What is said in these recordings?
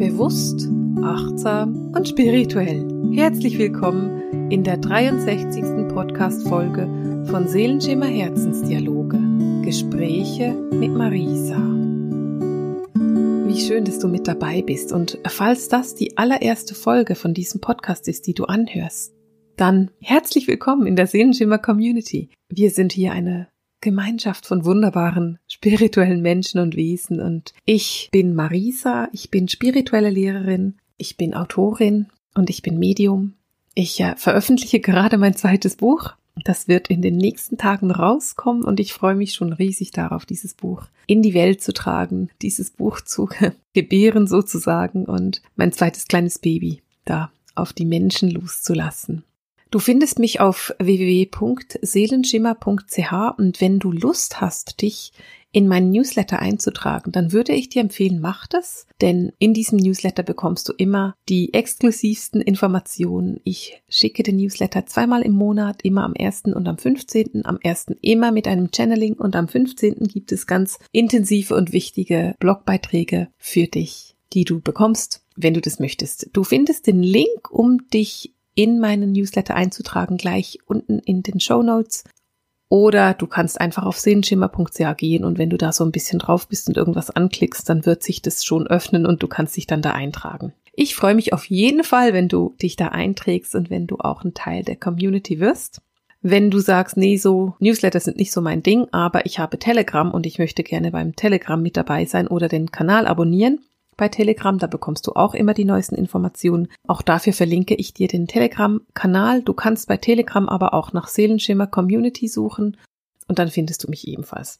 Bewusst, achtsam und spirituell. Herzlich willkommen in der 63. Podcast-Folge von Seelenschimmer Herzensdialoge. Gespräche mit Marisa. Wie schön, dass du mit dabei bist und falls das die allererste Folge von diesem Podcast ist, die du anhörst, dann herzlich willkommen in der Seelenschimmer Community. Wir sind hier eine Gemeinschaft von wunderbaren spirituellen Menschen und Wesen. Und ich bin Marisa, ich bin spirituelle Lehrerin, ich bin Autorin und ich bin Medium. Ich äh, veröffentliche gerade mein zweites Buch. Das wird in den nächsten Tagen rauskommen und ich freue mich schon riesig darauf, dieses Buch in die Welt zu tragen, dieses Buch zu gebären sozusagen und mein zweites kleines Baby da auf die Menschen loszulassen. Du findest mich auf www.seelenschimmer.ch und wenn du Lust hast, dich in meinen Newsletter einzutragen, dann würde ich dir empfehlen, mach das, denn in diesem Newsletter bekommst du immer die exklusivsten Informationen. Ich schicke den Newsletter zweimal im Monat, immer am 1. und am 15. Am 1. immer mit einem Channeling und am 15. gibt es ganz intensive und wichtige Blogbeiträge für dich, die du bekommst, wenn du das möchtest. Du findest den Link, um dich in meinen Newsletter einzutragen, gleich unten in den Show Notes. Oder du kannst einfach auf sehenschimmer.ch gehen und wenn du da so ein bisschen drauf bist und irgendwas anklickst, dann wird sich das schon öffnen und du kannst dich dann da eintragen. Ich freue mich auf jeden Fall, wenn du dich da einträgst und wenn du auch ein Teil der Community wirst. Wenn du sagst, nee, so Newsletter sind nicht so mein Ding, aber ich habe Telegram und ich möchte gerne beim Telegram mit dabei sein oder den Kanal abonnieren, bei Telegram. Da bekommst du auch immer die neuesten Informationen. Auch dafür verlinke ich dir den Telegram-Kanal. Du kannst bei Telegram aber auch nach Seelenschimmer Community suchen und dann findest du mich ebenfalls.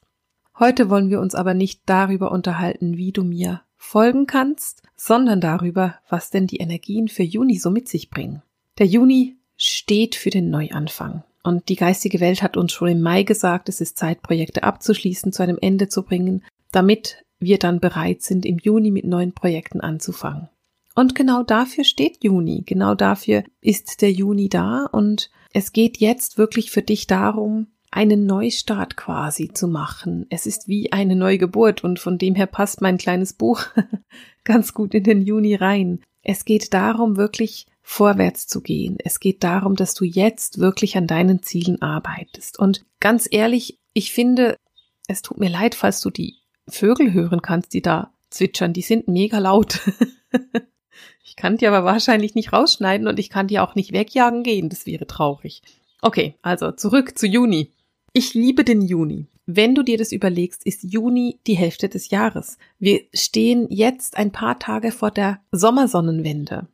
Heute wollen wir uns aber nicht darüber unterhalten, wie du mir folgen kannst, sondern darüber, was denn die Energien für Juni so mit sich bringen. Der Juni steht für den Neuanfang. Und die geistige Welt hat uns schon im Mai gesagt, es ist Zeit, Projekte abzuschließen, zu einem Ende zu bringen, damit wir dann bereit sind, im Juni mit neuen Projekten anzufangen. Und genau dafür steht Juni, genau dafür ist der Juni da und es geht jetzt wirklich für dich darum, einen Neustart quasi zu machen. Es ist wie eine Neugeburt und von dem her passt mein kleines Buch ganz gut in den Juni rein. Es geht darum, wirklich vorwärts zu gehen. Es geht darum, dass du jetzt wirklich an deinen Zielen arbeitest. Und ganz ehrlich, ich finde, es tut mir leid, falls du die Vögel hören kannst, die da zwitschern. Die sind mega laut. ich kann die aber wahrscheinlich nicht rausschneiden und ich kann die auch nicht wegjagen gehen. Das wäre traurig. Okay, also zurück zu Juni. Ich liebe den Juni. Wenn du dir das überlegst, ist Juni die Hälfte des Jahres. Wir stehen jetzt ein paar Tage vor der Sommersonnenwende.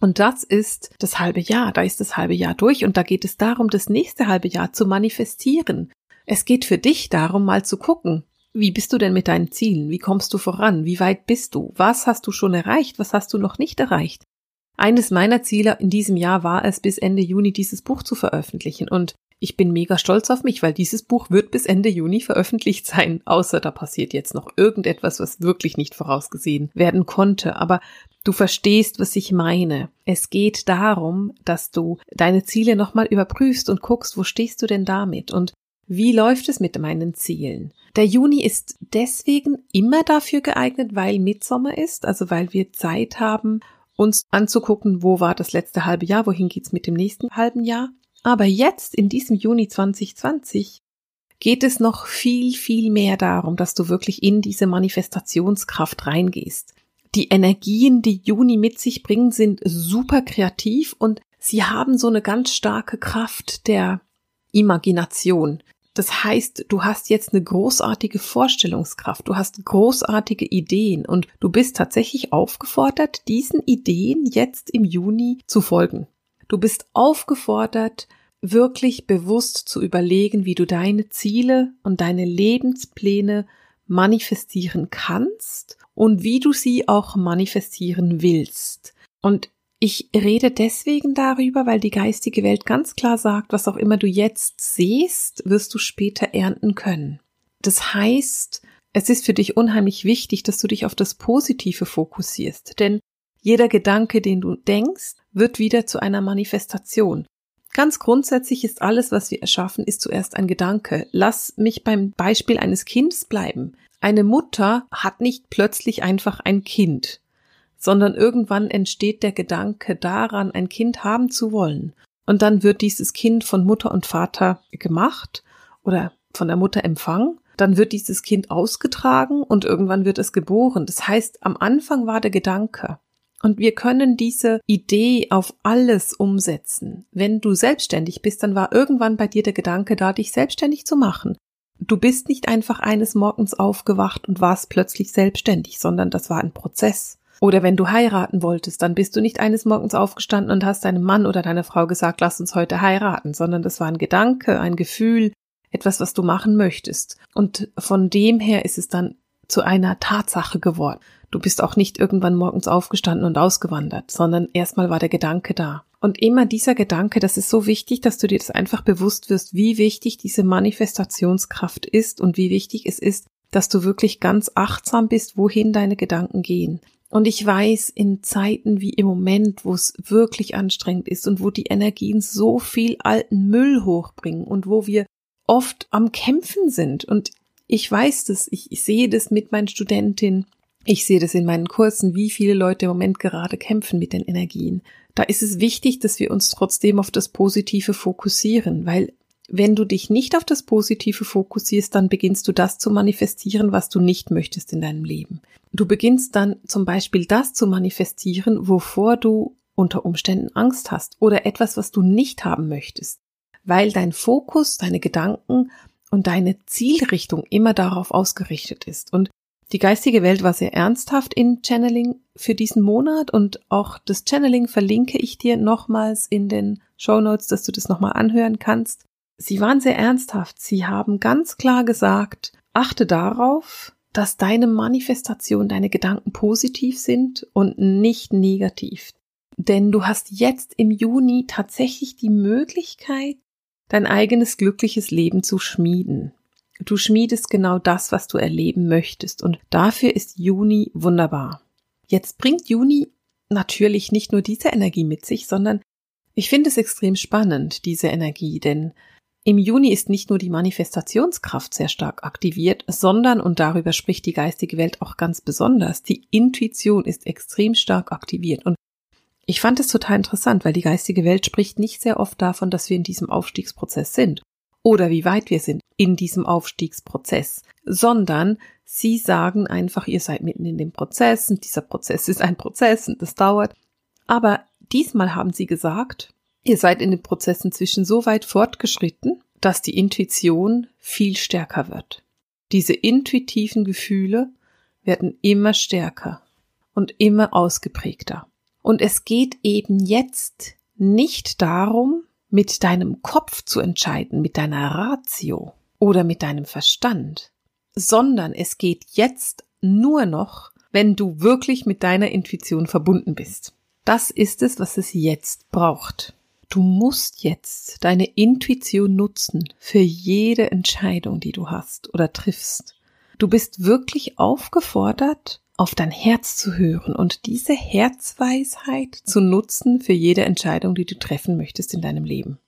Und das ist das halbe Jahr. Da ist das halbe Jahr durch und da geht es darum, das nächste halbe Jahr zu manifestieren. Es geht für dich darum, mal zu gucken, wie bist du denn mit deinen Zielen? Wie kommst du voran? Wie weit bist du? Was hast du schon erreicht? Was hast du noch nicht erreicht? Eines meiner Ziele in diesem Jahr war es, bis Ende Juni dieses Buch zu veröffentlichen. Und ich bin mega stolz auf mich, weil dieses Buch wird bis Ende Juni veröffentlicht sein, außer da passiert jetzt noch irgendetwas, was wirklich nicht vorausgesehen werden konnte. Aber du verstehst, was ich meine. Es geht darum, dass du deine Ziele nochmal überprüfst und guckst, wo stehst du denn damit? Und wie läuft es mit meinen Zielen? Der Juni ist deswegen immer dafür geeignet, weil Mitsommer ist, also weil wir Zeit haben, uns anzugucken, wo war das letzte halbe Jahr, wohin geht's mit dem nächsten halben Jahr. Aber jetzt, in diesem Juni 2020, geht es noch viel, viel mehr darum, dass du wirklich in diese Manifestationskraft reingehst. Die Energien, die Juni mit sich bringen, sind super kreativ und sie haben so eine ganz starke Kraft der Imagination. Das heißt, du hast jetzt eine großartige Vorstellungskraft, du hast großartige Ideen und du bist tatsächlich aufgefordert, diesen Ideen jetzt im Juni zu folgen. Du bist aufgefordert, wirklich bewusst zu überlegen, wie du deine Ziele und deine Lebenspläne manifestieren kannst und wie du sie auch manifestieren willst. Und ich rede deswegen darüber, weil die geistige Welt ganz klar sagt, was auch immer du jetzt siehst, wirst du später ernten können. Das heißt, es ist für dich unheimlich wichtig, dass du dich auf das Positive fokussierst, denn jeder Gedanke, den du denkst, wird wieder zu einer Manifestation. Ganz grundsätzlich ist alles, was wir erschaffen, ist zuerst ein Gedanke. Lass mich beim Beispiel eines Kindes bleiben. Eine Mutter hat nicht plötzlich einfach ein Kind sondern irgendwann entsteht der Gedanke daran, ein Kind haben zu wollen. Und dann wird dieses Kind von Mutter und Vater gemacht oder von der Mutter empfangen. Dann wird dieses Kind ausgetragen und irgendwann wird es geboren. Das heißt, am Anfang war der Gedanke. Und wir können diese Idee auf alles umsetzen. Wenn du selbstständig bist, dann war irgendwann bei dir der Gedanke da, dich selbstständig zu machen. Du bist nicht einfach eines Morgens aufgewacht und warst plötzlich selbstständig, sondern das war ein Prozess. Oder wenn du heiraten wolltest, dann bist du nicht eines Morgens aufgestanden und hast deinem Mann oder deiner Frau gesagt, lass uns heute heiraten, sondern das war ein Gedanke, ein Gefühl, etwas, was du machen möchtest. Und von dem her ist es dann zu einer Tatsache geworden. Du bist auch nicht irgendwann morgens aufgestanden und ausgewandert, sondern erstmal war der Gedanke da. Und immer dieser Gedanke, das ist so wichtig, dass du dir das einfach bewusst wirst, wie wichtig diese Manifestationskraft ist und wie wichtig es ist, dass du wirklich ganz achtsam bist, wohin deine Gedanken gehen. Und ich weiß, in Zeiten wie im Moment, wo es wirklich anstrengend ist und wo die Energien so viel alten Müll hochbringen und wo wir oft am Kämpfen sind. Und ich weiß das, ich, ich sehe das mit meinen Studentinnen, ich sehe das in meinen Kursen, wie viele Leute im Moment gerade kämpfen mit den Energien. Da ist es wichtig, dass wir uns trotzdem auf das Positive fokussieren, weil wenn du dich nicht auf das Positive fokussierst, dann beginnst du das zu manifestieren, was du nicht möchtest in deinem Leben. Du beginnst dann zum Beispiel das zu manifestieren, wovor du unter Umständen Angst hast oder etwas, was du nicht haben möchtest, weil dein Fokus, deine Gedanken und deine Zielrichtung immer darauf ausgerichtet ist. Und die geistige Welt war sehr ernsthaft in Channeling für diesen Monat und auch das Channeling verlinke ich dir nochmals in den Show Notes, dass du das nochmal anhören kannst. Sie waren sehr ernsthaft. Sie haben ganz klar gesagt, achte darauf, dass deine Manifestation, deine Gedanken positiv sind und nicht negativ. Denn du hast jetzt im Juni tatsächlich die Möglichkeit, dein eigenes glückliches Leben zu schmieden. Du schmiedest genau das, was du erleben möchtest und dafür ist Juni wunderbar. Jetzt bringt Juni natürlich nicht nur diese Energie mit sich, sondern ich finde es extrem spannend, diese Energie, denn im Juni ist nicht nur die Manifestationskraft sehr stark aktiviert, sondern, und darüber spricht die geistige Welt auch ganz besonders, die Intuition ist extrem stark aktiviert. Und ich fand es total interessant, weil die geistige Welt spricht nicht sehr oft davon, dass wir in diesem Aufstiegsprozess sind oder wie weit wir sind in diesem Aufstiegsprozess, sondern sie sagen einfach, ihr seid mitten in dem Prozess und dieser Prozess ist ein Prozess und das dauert. Aber diesmal haben sie gesagt, Ihr seid in den Prozessen zwischen so weit fortgeschritten, dass die Intuition viel stärker wird. Diese intuitiven Gefühle werden immer stärker und immer ausgeprägter. Und es geht eben jetzt nicht darum, mit deinem Kopf zu entscheiden, mit deiner Ratio oder mit deinem Verstand, sondern es geht jetzt nur noch, wenn du wirklich mit deiner Intuition verbunden bist. Das ist es, was es jetzt braucht. Du musst jetzt deine Intuition nutzen für jede Entscheidung, die du hast oder triffst. Du bist wirklich aufgefordert, auf dein Herz zu hören und diese Herzweisheit zu nutzen für jede Entscheidung, die du treffen möchtest in deinem Leben.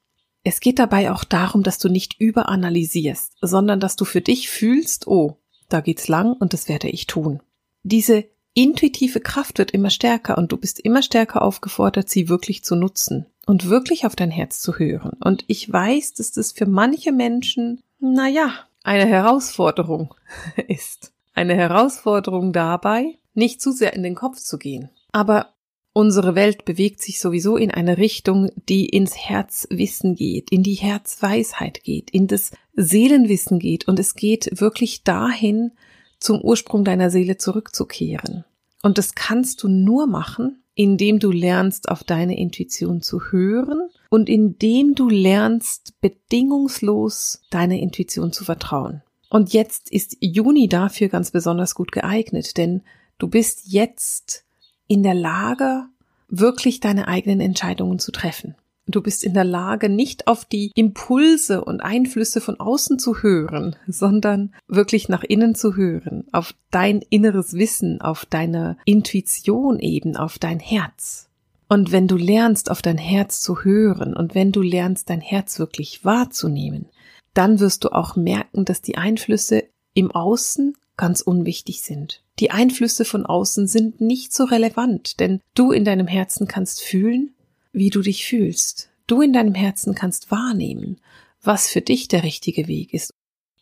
Es geht dabei auch darum, dass du nicht überanalysierst, sondern dass du für dich fühlst, oh, da geht's lang und das werde ich tun. Diese intuitive Kraft wird immer stärker und du bist immer stärker aufgefordert, sie wirklich zu nutzen und wirklich auf dein Herz zu hören. Und ich weiß, dass das für manche Menschen, naja, eine Herausforderung ist. Eine Herausforderung dabei, nicht zu sehr in den Kopf zu gehen. Aber unsere Welt bewegt sich sowieso in eine Richtung, die ins Herzwissen geht, in die Herzweisheit geht, in das Seelenwissen geht und es geht wirklich dahin, zum Ursprung deiner Seele zurückzukehren. Und das kannst du nur machen, indem du lernst, auf deine Intuition zu hören und indem du lernst, bedingungslos deiner Intuition zu vertrauen. Und jetzt ist Juni dafür ganz besonders gut geeignet, denn du bist jetzt in der Lage, wirklich deine eigenen Entscheidungen zu treffen. Du bist in der Lage, nicht auf die Impulse und Einflüsse von außen zu hören, sondern wirklich nach innen zu hören, auf dein inneres Wissen, auf deine Intuition eben, auf dein Herz. Und wenn du lernst, auf dein Herz zu hören und wenn du lernst, dein Herz wirklich wahrzunehmen, dann wirst du auch merken, dass die Einflüsse im Außen ganz unwichtig sind. Die Einflüsse von außen sind nicht so relevant, denn du in deinem Herzen kannst fühlen, wie du dich fühlst. Du in deinem Herzen kannst wahrnehmen, was für dich der richtige Weg ist.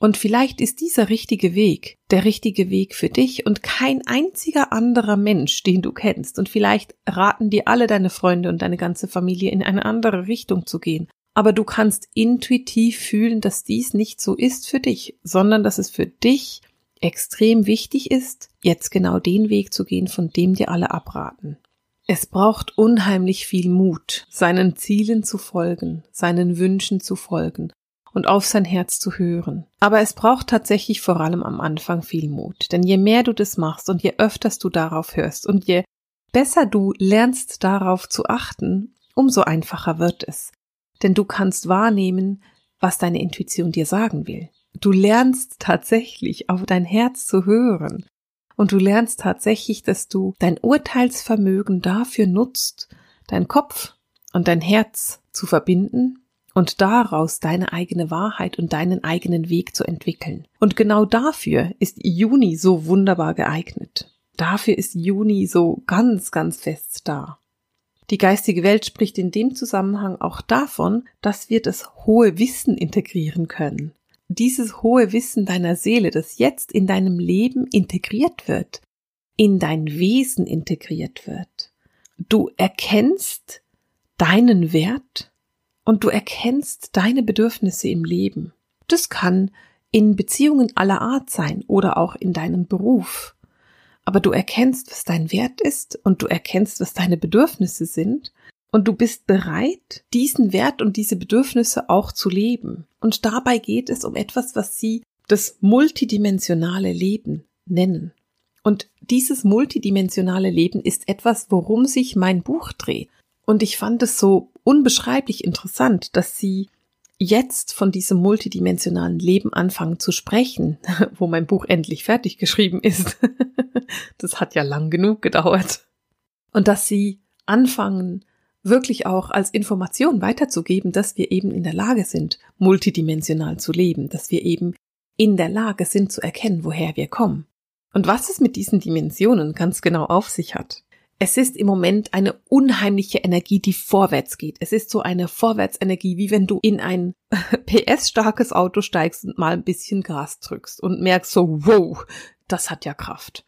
Und vielleicht ist dieser richtige Weg der richtige Weg für dich und kein einziger anderer Mensch, den du kennst. Und vielleicht raten dir alle deine Freunde und deine ganze Familie in eine andere Richtung zu gehen. Aber du kannst intuitiv fühlen, dass dies nicht so ist für dich, sondern dass es für dich extrem wichtig ist, jetzt genau den Weg zu gehen, von dem dir alle abraten. Es braucht unheimlich viel Mut, seinen Zielen zu folgen, seinen Wünschen zu folgen und auf sein Herz zu hören. Aber es braucht tatsächlich vor allem am Anfang viel Mut, denn je mehr du das machst und je öfters du darauf hörst und je besser du lernst darauf zu achten, umso einfacher wird es. Denn du kannst wahrnehmen, was deine Intuition dir sagen will. Du lernst tatsächlich auf dein Herz zu hören. Und du lernst tatsächlich, dass du dein Urteilsvermögen dafür nutzt, dein Kopf und dein Herz zu verbinden und daraus deine eigene Wahrheit und deinen eigenen Weg zu entwickeln. Und genau dafür ist Juni so wunderbar geeignet. Dafür ist Juni so ganz, ganz fest da. Die geistige Welt spricht in dem Zusammenhang auch davon, dass wir das hohe Wissen integrieren können. Dieses hohe Wissen deiner Seele, das jetzt in deinem Leben integriert wird, in dein Wesen integriert wird. Du erkennst deinen Wert und du erkennst deine Bedürfnisse im Leben. Das kann in Beziehungen aller Art sein oder auch in deinem Beruf. Aber du erkennst, was dein Wert ist und du erkennst, was deine Bedürfnisse sind und du bist bereit, diesen Wert und diese Bedürfnisse auch zu leben. Und dabei geht es um etwas, was sie das multidimensionale Leben nennen. Und dieses multidimensionale Leben ist etwas, worum sich mein Buch dreht. Und ich fand es so unbeschreiblich interessant, dass sie jetzt von diesem multidimensionalen Leben anfangen zu sprechen, wo mein Buch endlich fertig geschrieben ist. das hat ja lang genug gedauert. Und dass sie anfangen, wirklich auch als Information weiterzugeben, dass wir eben in der Lage sind, multidimensional zu leben, dass wir eben in der Lage sind zu erkennen, woher wir kommen. Und was es mit diesen Dimensionen ganz genau auf sich hat. Es ist im Moment eine unheimliche Energie, die vorwärts geht. Es ist so eine Vorwärtsenergie, wie wenn du in ein PS-starkes Auto steigst und mal ein bisschen Gas drückst und merkst so, wow, das hat ja Kraft.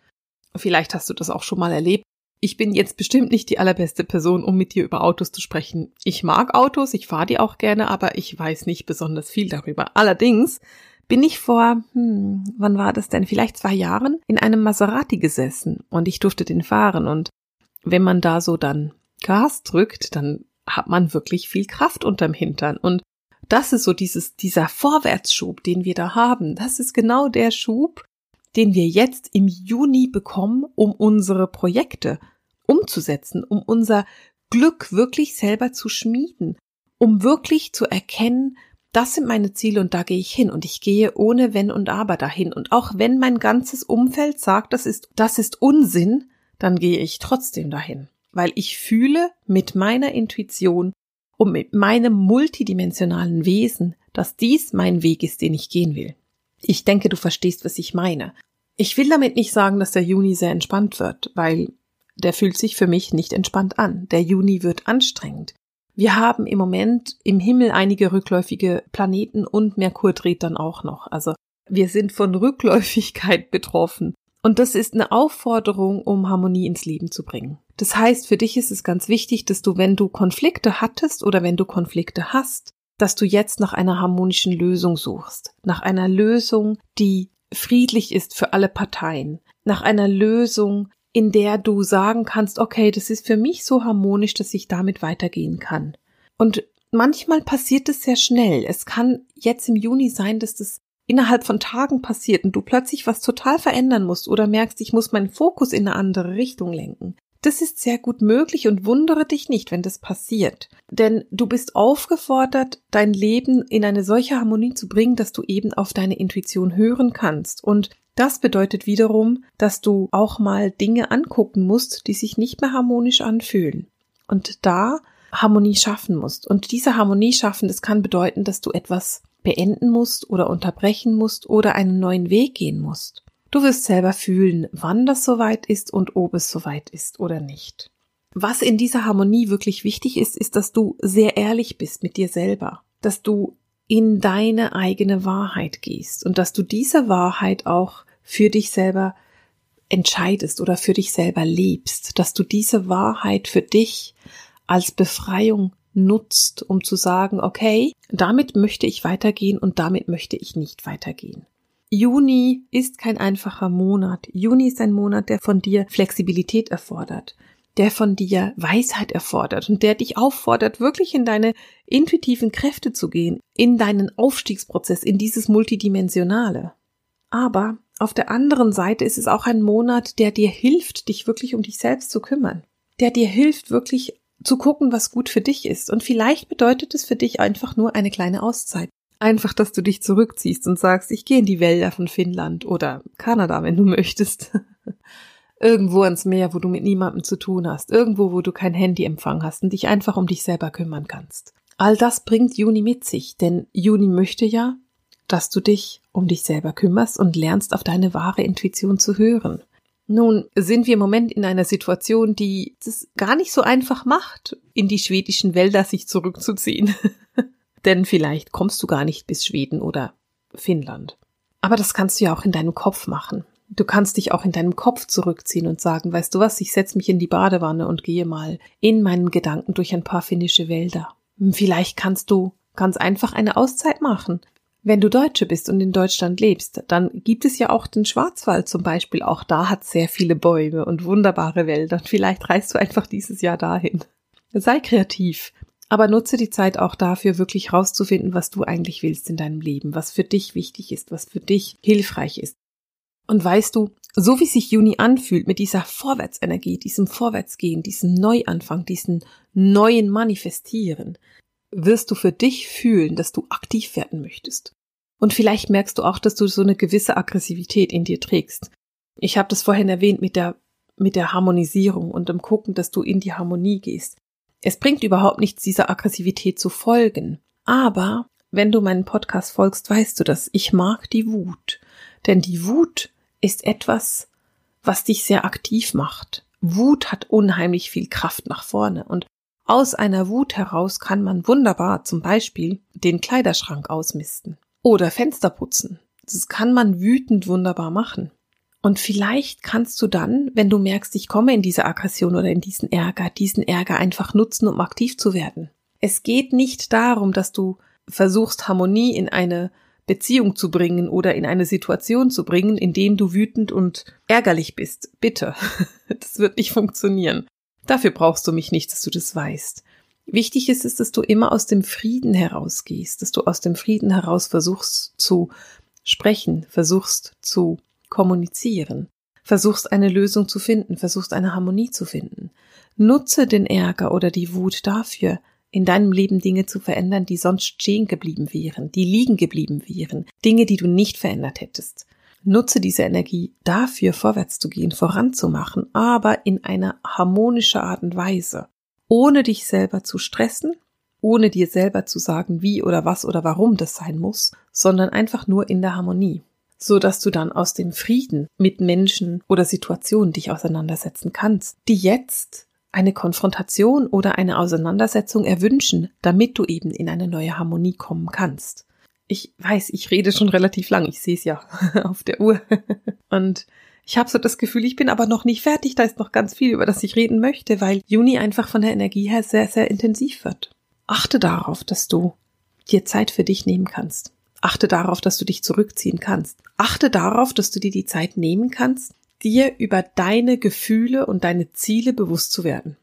Vielleicht hast du das auch schon mal erlebt. Ich bin jetzt bestimmt nicht die allerbeste Person, um mit dir über Autos zu sprechen. Ich mag Autos, ich fahre die auch gerne, aber ich weiß nicht besonders viel darüber. Allerdings bin ich vor, hm, wann war das denn? Vielleicht zwei Jahren in einem Maserati gesessen und ich durfte den fahren und wenn man da so dann Gas drückt, dann hat man wirklich viel Kraft unterm Hintern. Und das ist so dieses, dieser Vorwärtsschub, den wir da haben. Das ist genau der Schub, den wir jetzt im Juni bekommen, um unsere Projekte umzusetzen, um unser Glück wirklich selber zu schmieden, um wirklich zu erkennen, das sind meine Ziele und da gehe ich hin und ich gehe ohne Wenn und Aber dahin. Und auch wenn mein ganzes Umfeld sagt, das ist, das ist Unsinn, dann gehe ich trotzdem dahin, weil ich fühle mit meiner Intuition und mit meinem multidimensionalen Wesen, dass dies mein Weg ist, den ich gehen will. Ich denke, du verstehst, was ich meine. Ich will damit nicht sagen, dass der Juni sehr entspannt wird, weil der fühlt sich für mich nicht entspannt an. Der Juni wird anstrengend. Wir haben im Moment im Himmel einige rückläufige Planeten und Merkur dreht dann auch noch. Also wir sind von Rückläufigkeit betroffen. Und das ist eine Aufforderung, um Harmonie ins Leben zu bringen. Das heißt, für dich ist es ganz wichtig, dass du, wenn du Konflikte hattest oder wenn du Konflikte hast, dass du jetzt nach einer harmonischen Lösung suchst, nach einer Lösung, die friedlich ist für alle Parteien, nach einer Lösung, in der du sagen kannst, okay, das ist für mich so harmonisch, dass ich damit weitergehen kann. Und manchmal passiert es sehr schnell. Es kann jetzt im Juni sein, dass das innerhalb von Tagen passiert und du plötzlich was total verändern musst oder merkst, ich muss meinen Fokus in eine andere Richtung lenken. Das ist sehr gut möglich und wundere dich nicht, wenn das passiert. Denn du bist aufgefordert, dein Leben in eine solche Harmonie zu bringen, dass du eben auf deine Intuition hören kannst. Und das bedeutet wiederum, dass du auch mal Dinge angucken musst, die sich nicht mehr harmonisch anfühlen. Und da Harmonie schaffen musst. Und diese Harmonie schaffen, das kann bedeuten, dass du etwas beenden musst oder unterbrechen musst oder einen neuen Weg gehen musst. Du wirst selber fühlen, wann das soweit ist und ob es soweit ist oder nicht. Was in dieser Harmonie wirklich wichtig ist, ist, dass du sehr ehrlich bist mit dir selber, dass du in deine eigene Wahrheit gehst und dass du diese Wahrheit auch für dich selber entscheidest oder für dich selber lebst, dass du diese Wahrheit für dich als Befreiung nutzt, um zu sagen, okay, damit möchte ich weitergehen und damit möchte ich nicht weitergehen. Juni ist kein einfacher Monat. Juni ist ein Monat, der von dir Flexibilität erfordert, der von dir Weisheit erfordert und der dich auffordert, wirklich in deine intuitiven Kräfte zu gehen, in deinen Aufstiegsprozess, in dieses Multidimensionale. Aber auf der anderen Seite ist es auch ein Monat, der dir hilft, dich wirklich um dich selbst zu kümmern, der dir hilft, wirklich zu gucken, was gut für dich ist. Und vielleicht bedeutet es für dich einfach nur eine kleine Auszeit. Einfach, dass du dich zurückziehst und sagst, ich gehe in die Wälder von Finnland oder Kanada, wenn du möchtest. Irgendwo ans Meer, wo du mit niemandem zu tun hast. Irgendwo, wo du kein Handyempfang hast und dich einfach um dich selber kümmern kannst. All das bringt Juni mit sich, denn Juni möchte ja, dass du dich um dich selber kümmerst und lernst, auf deine wahre Intuition zu hören. Nun sind wir im Moment in einer Situation, die es gar nicht so einfach macht, in die schwedischen Wälder sich zurückzuziehen. Denn vielleicht kommst du gar nicht bis Schweden oder Finnland. Aber das kannst du ja auch in deinem Kopf machen. Du kannst dich auch in deinem Kopf zurückziehen und sagen, weißt du was, ich setze mich in die Badewanne und gehe mal in meinen Gedanken durch ein paar finnische Wälder. Vielleicht kannst du ganz einfach eine Auszeit machen. Wenn du Deutsche bist und in Deutschland lebst, dann gibt es ja auch den Schwarzwald zum Beispiel. Auch da hat sehr viele Bäume und wunderbare Wälder. Vielleicht reist du einfach dieses Jahr dahin. Sei kreativ. Aber nutze die Zeit auch dafür, wirklich rauszufinden, was du eigentlich willst in deinem Leben, was für dich wichtig ist, was für dich hilfreich ist. Und weißt du, so wie sich Juni anfühlt mit dieser Vorwärtsenergie, diesem Vorwärtsgehen, diesem Neuanfang, diesem neuen Manifestieren, wirst du für dich fühlen, dass du aktiv werden möchtest. Und vielleicht merkst du auch, dass du so eine gewisse Aggressivität in dir trägst. Ich habe das vorhin erwähnt mit der mit der Harmonisierung und dem Gucken, dass du in die Harmonie gehst. Es bringt überhaupt nichts, dieser Aggressivität zu folgen. Aber wenn du meinen Podcast folgst, weißt du das. Ich mag die Wut. Denn die Wut ist etwas, was dich sehr aktiv macht. Wut hat unheimlich viel Kraft nach vorne und aus einer Wut heraus kann man wunderbar zum Beispiel den Kleiderschrank ausmisten oder Fenster putzen. Das kann man wütend wunderbar machen. Und vielleicht kannst du dann, wenn du merkst, ich komme in diese Aggression oder in diesen Ärger, diesen Ärger einfach nutzen, um aktiv zu werden. Es geht nicht darum, dass du versuchst, Harmonie in eine Beziehung zu bringen oder in eine Situation zu bringen, in dem du wütend und ärgerlich bist. Bitte. Das wird nicht funktionieren. Dafür brauchst du mich nicht, dass du das weißt. Wichtig ist es, dass du immer aus dem Frieden herausgehst, dass du aus dem Frieden heraus versuchst zu sprechen, versuchst zu kommunizieren. Versuchst eine Lösung zu finden, versuchst eine Harmonie zu finden. Nutze den Ärger oder die Wut dafür, in deinem Leben Dinge zu verändern, die sonst stehen geblieben wären, die liegen geblieben wären, Dinge, die du nicht verändert hättest. Nutze diese Energie dafür, vorwärts zu gehen, voranzumachen, aber in einer harmonischen Art und Weise, ohne dich selber zu stressen, ohne dir selber zu sagen, wie oder was oder warum das sein muss, sondern einfach nur in der Harmonie so dass du dann aus dem Frieden mit Menschen oder Situationen dich auseinandersetzen kannst, die jetzt eine Konfrontation oder eine Auseinandersetzung erwünschen, damit du eben in eine neue Harmonie kommen kannst. Ich weiß, ich rede schon relativ lang, ich sehe es ja auf der Uhr. Und ich habe so das Gefühl, ich bin aber noch nicht fertig, da ist noch ganz viel, über das ich reden möchte, weil Juni einfach von der Energie her sehr, sehr intensiv wird. Achte darauf, dass du dir Zeit für dich nehmen kannst. Achte darauf, dass du dich zurückziehen kannst. Achte darauf, dass du dir die Zeit nehmen kannst, dir über deine Gefühle und deine Ziele bewusst zu werden.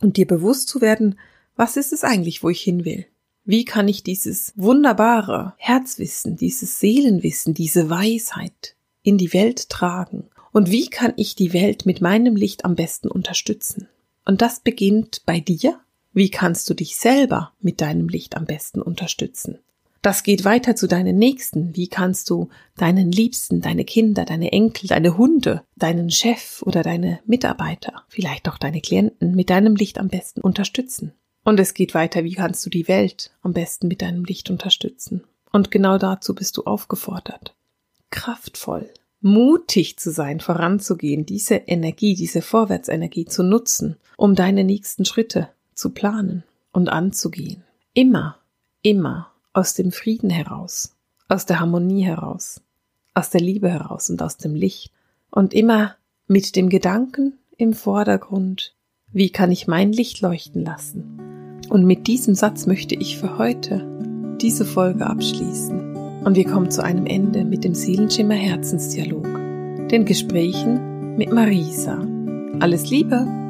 Und dir bewusst zu werden, was ist es eigentlich, wo ich hin will? Wie kann ich dieses wunderbare Herzwissen, dieses Seelenwissen, diese Weisheit in die Welt tragen? Und wie kann ich die Welt mit meinem Licht am besten unterstützen? Und das beginnt bei dir. Wie kannst du dich selber mit deinem Licht am besten unterstützen? Das geht weiter zu deinen Nächsten. Wie kannst du deinen Liebsten, deine Kinder, deine Enkel, deine Hunde, deinen Chef oder deine Mitarbeiter, vielleicht auch deine Klienten mit deinem Licht am besten unterstützen? Und es geht weiter, wie kannst du die Welt am besten mit deinem Licht unterstützen? Und genau dazu bist du aufgefordert. Kraftvoll, mutig zu sein, voranzugehen, diese Energie, diese Vorwärtsenergie zu nutzen, um deine nächsten Schritte zu planen und anzugehen. Immer, immer aus dem Frieden heraus, aus der Harmonie heraus, aus der Liebe heraus und aus dem Licht. Und immer mit dem Gedanken im Vordergrund, wie kann ich mein Licht leuchten lassen? Und mit diesem Satz möchte ich für heute diese Folge abschließen. Und wir kommen zu einem Ende mit dem Seelenschimmer Herzensdialog, den Gesprächen mit Marisa. Alles Liebe!